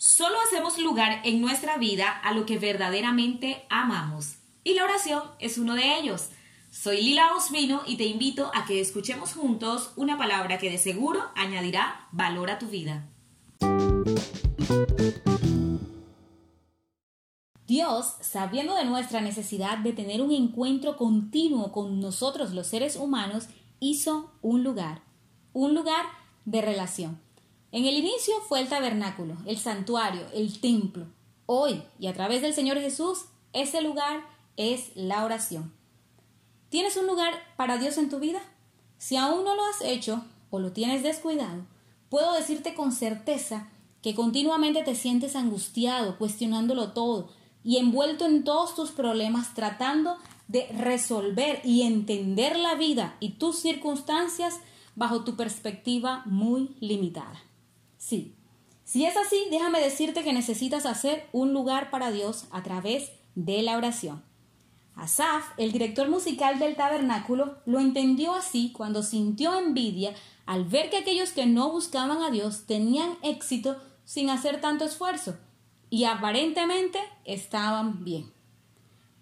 Solo hacemos lugar en nuestra vida a lo que verdaderamente amamos. Y la oración es uno de ellos. Soy Lila Osmino y te invito a que escuchemos juntos una palabra que de seguro añadirá valor a tu vida. Dios, sabiendo de nuestra necesidad de tener un encuentro continuo con nosotros los seres humanos, hizo un lugar, un lugar de relación. En el inicio fue el tabernáculo, el santuario, el templo. Hoy, y a través del Señor Jesús, ese lugar es la oración. ¿Tienes un lugar para Dios en tu vida? Si aún no lo has hecho o lo tienes descuidado, puedo decirte con certeza que continuamente te sientes angustiado, cuestionándolo todo y envuelto en todos tus problemas, tratando de resolver y entender la vida y tus circunstancias bajo tu perspectiva muy limitada. Sí. Si es así, déjame decirte que necesitas hacer un lugar para Dios a través de la oración. Asaf, el director musical del tabernáculo, lo entendió así cuando sintió envidia al ver que aquellos que no buscaban a Dios tenían éxito sin hacer tanto esfuerzo y aparentemente estaban bien.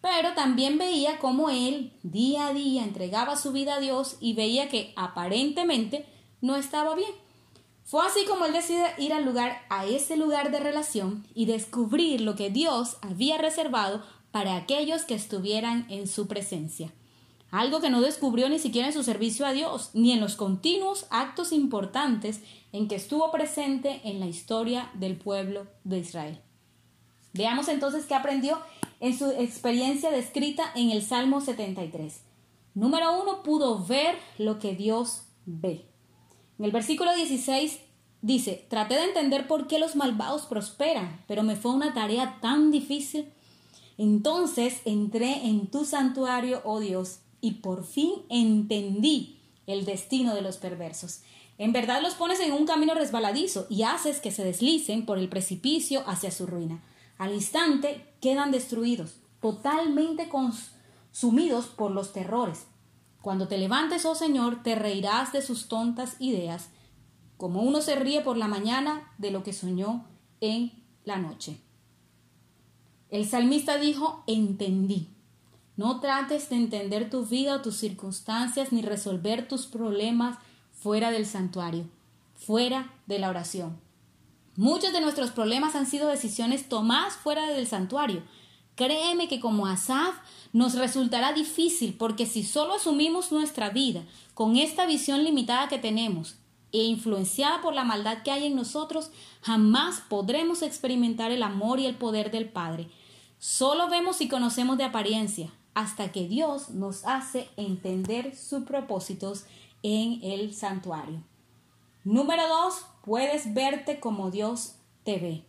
Pero también veía cómo él día a día entregaba su vida a Dios y veía que aparentemente no estaba bien. Fue así como él decide ir al lugar, a ese lugar de relación y descubrir lo que Dios había reservado para aquellos que estuvieran en su presencia. Algo que no descubrió ni siquiera en su servicio a Dios, ni en los continuos actos importantes en que estuvo presente en la historia del pueblo de Israel. Veamos entonces qué aprendió en su experiencia descrita en el Salmo 73. Número uno, pudo ver lo que Dios ve. En el versículo 16 dice, traté de entender por qué los malvados prosperan, pero me fue una tarea tan difícil. Entonces entré en tu santuario, oh Dios, y por fin entendí el destino de los perversos. En verdad los pones en un camino resbaladizo y haces que se deslicen por el precipicio hacia su ruina. Al instante quedan destruidos, totalmente consumidos por los terrores. Cuando te levantes, oh Señor, te reirás de sus tontas ideas, como uno se ríe por la mañana de lo que soñó en la noche. El salmista dijo, entendí. No trates de entender tu vida o tus circunstancias ni resolver tus problemas fuera del santuario, fuera de la oración. Muchos de nuestros problemas han sido decisiones tomadas fuera del santuario, Créeme que como Asaf nos resultará difícil porque si solo asumimos nuestra vida con esta visión limitada que tenemos e influenciada por la maldad que hay en nosotros, jamás podremos experimentar el amor y el poder del Padre. Solo vemos y conocemos de apariencia hasta que Dios nos hace entender sus propósitos en el santuario. Número dos, puedes verte como Dios te ve.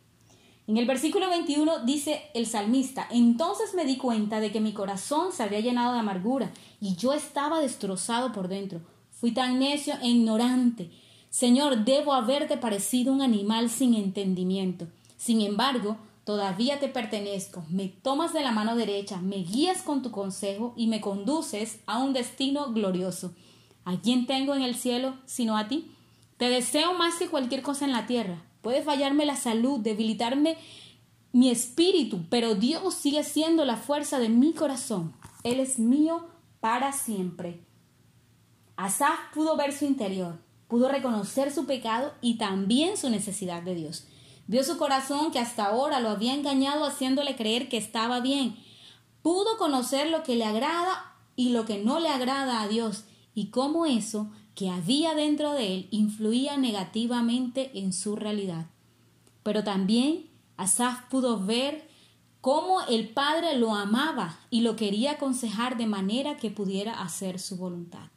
En el versículo 21 dice el salmista, entonces me di cuenta de que mi corazón se había llenado de amargura y yo estaba destrozado por dentro. Fui tan necio e ignorante. Señor, debo haberte parecido un animal sin entendimiento. Sin embargo, todavía te pertenezco. Me tomas de la mano derecha, me guías con tu consejo y me conduces a un destino glorioso. ¿A quién tengo en el cielo sino a ti? Te deseo más que cualquier cosa en la tierra Puede fallarme la salud, debilitarme mi espíritu, pero Dios sigue siendo la fuerza de mi corazón. Él es mío para siempre. Asaf pudo ver su interior, pudo reconocer su pecado y también su necesidad de Dios. Vio su corazón que hasta ahora lo había engañado haciéndole creer que estaba bien. Pudo conocer lo que le agrada y lo que no le agrada a Dios y cómo eso que había dentro de él influía negativamente en su realidad. Pero también Asaf pudo ver cómo el Padre lo amaba y lo quería aconsejar de manera que pudiera hacer su voluntad.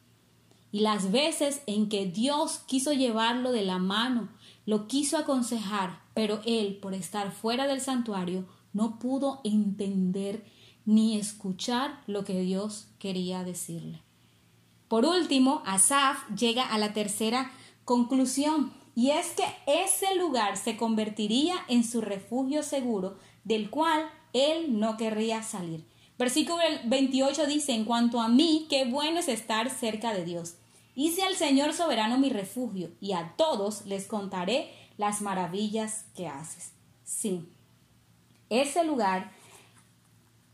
Y las veces en que Dios quiso llevarlo de la mano, lo quiso aconsejar, pero él, por estar fuera del santuario, no pudo entender ni escuchar lo que Dios quería decirle. Por último, Asaf llega a la tercera conclusión, y es que ese lugar se convertiría en su refugio seguro, del cual él no querría salir. Versículo 28 dice, en cuanto a mí, qué bueno es estar cerca de Dios. Hice al Señor soberano mi refugio, y a todos les contaré las maravillas que haces. Sí, ese lugar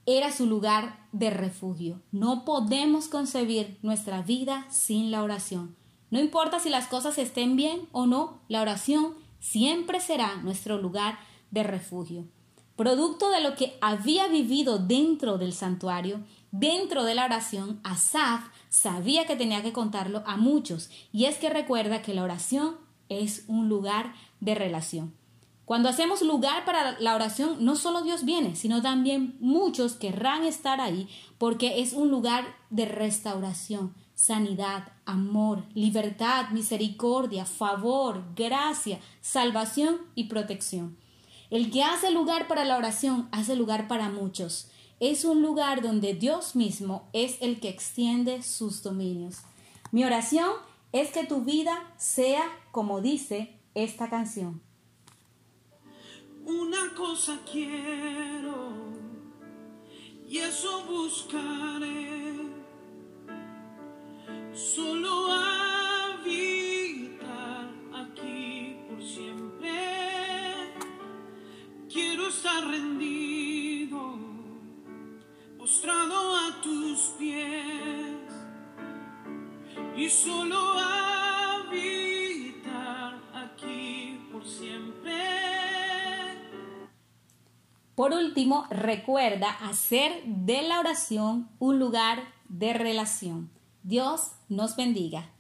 era su lugar de refugio. No podemos concebir nuestra vida sin la oración. No importa si las cosas estén bien o no, la oración siempre será nuestro lugar de refugio. Producto de lo que había vivido dentro del santuario, dentro de la oración, Asaf sabía que tenía que contarlo a muchos. Y es que recuerda que la oración es un lugar de relación. Cuando hacemos lugar para la oración, no solo Dios viene, sino también muchos querrán estar ahí porque es un lugar de restauración, sanidad, amor, libertad, misericordia, favor, gracia, salvación y protección. El que hace lugar para la oración hace lugar para muchos. Es un lugar donde Dios mismo es el que extiende sus dominios. Mi oración es que tu vida sea como dice esta canción. Una cosa quiero y eso buscaré. Solo habitar aquí por siempre. Quiero estar rendido, postrado a tus pies. Y solo Por último, recuerda hacer de la oración un lugar de relación. Dios nos bendiga.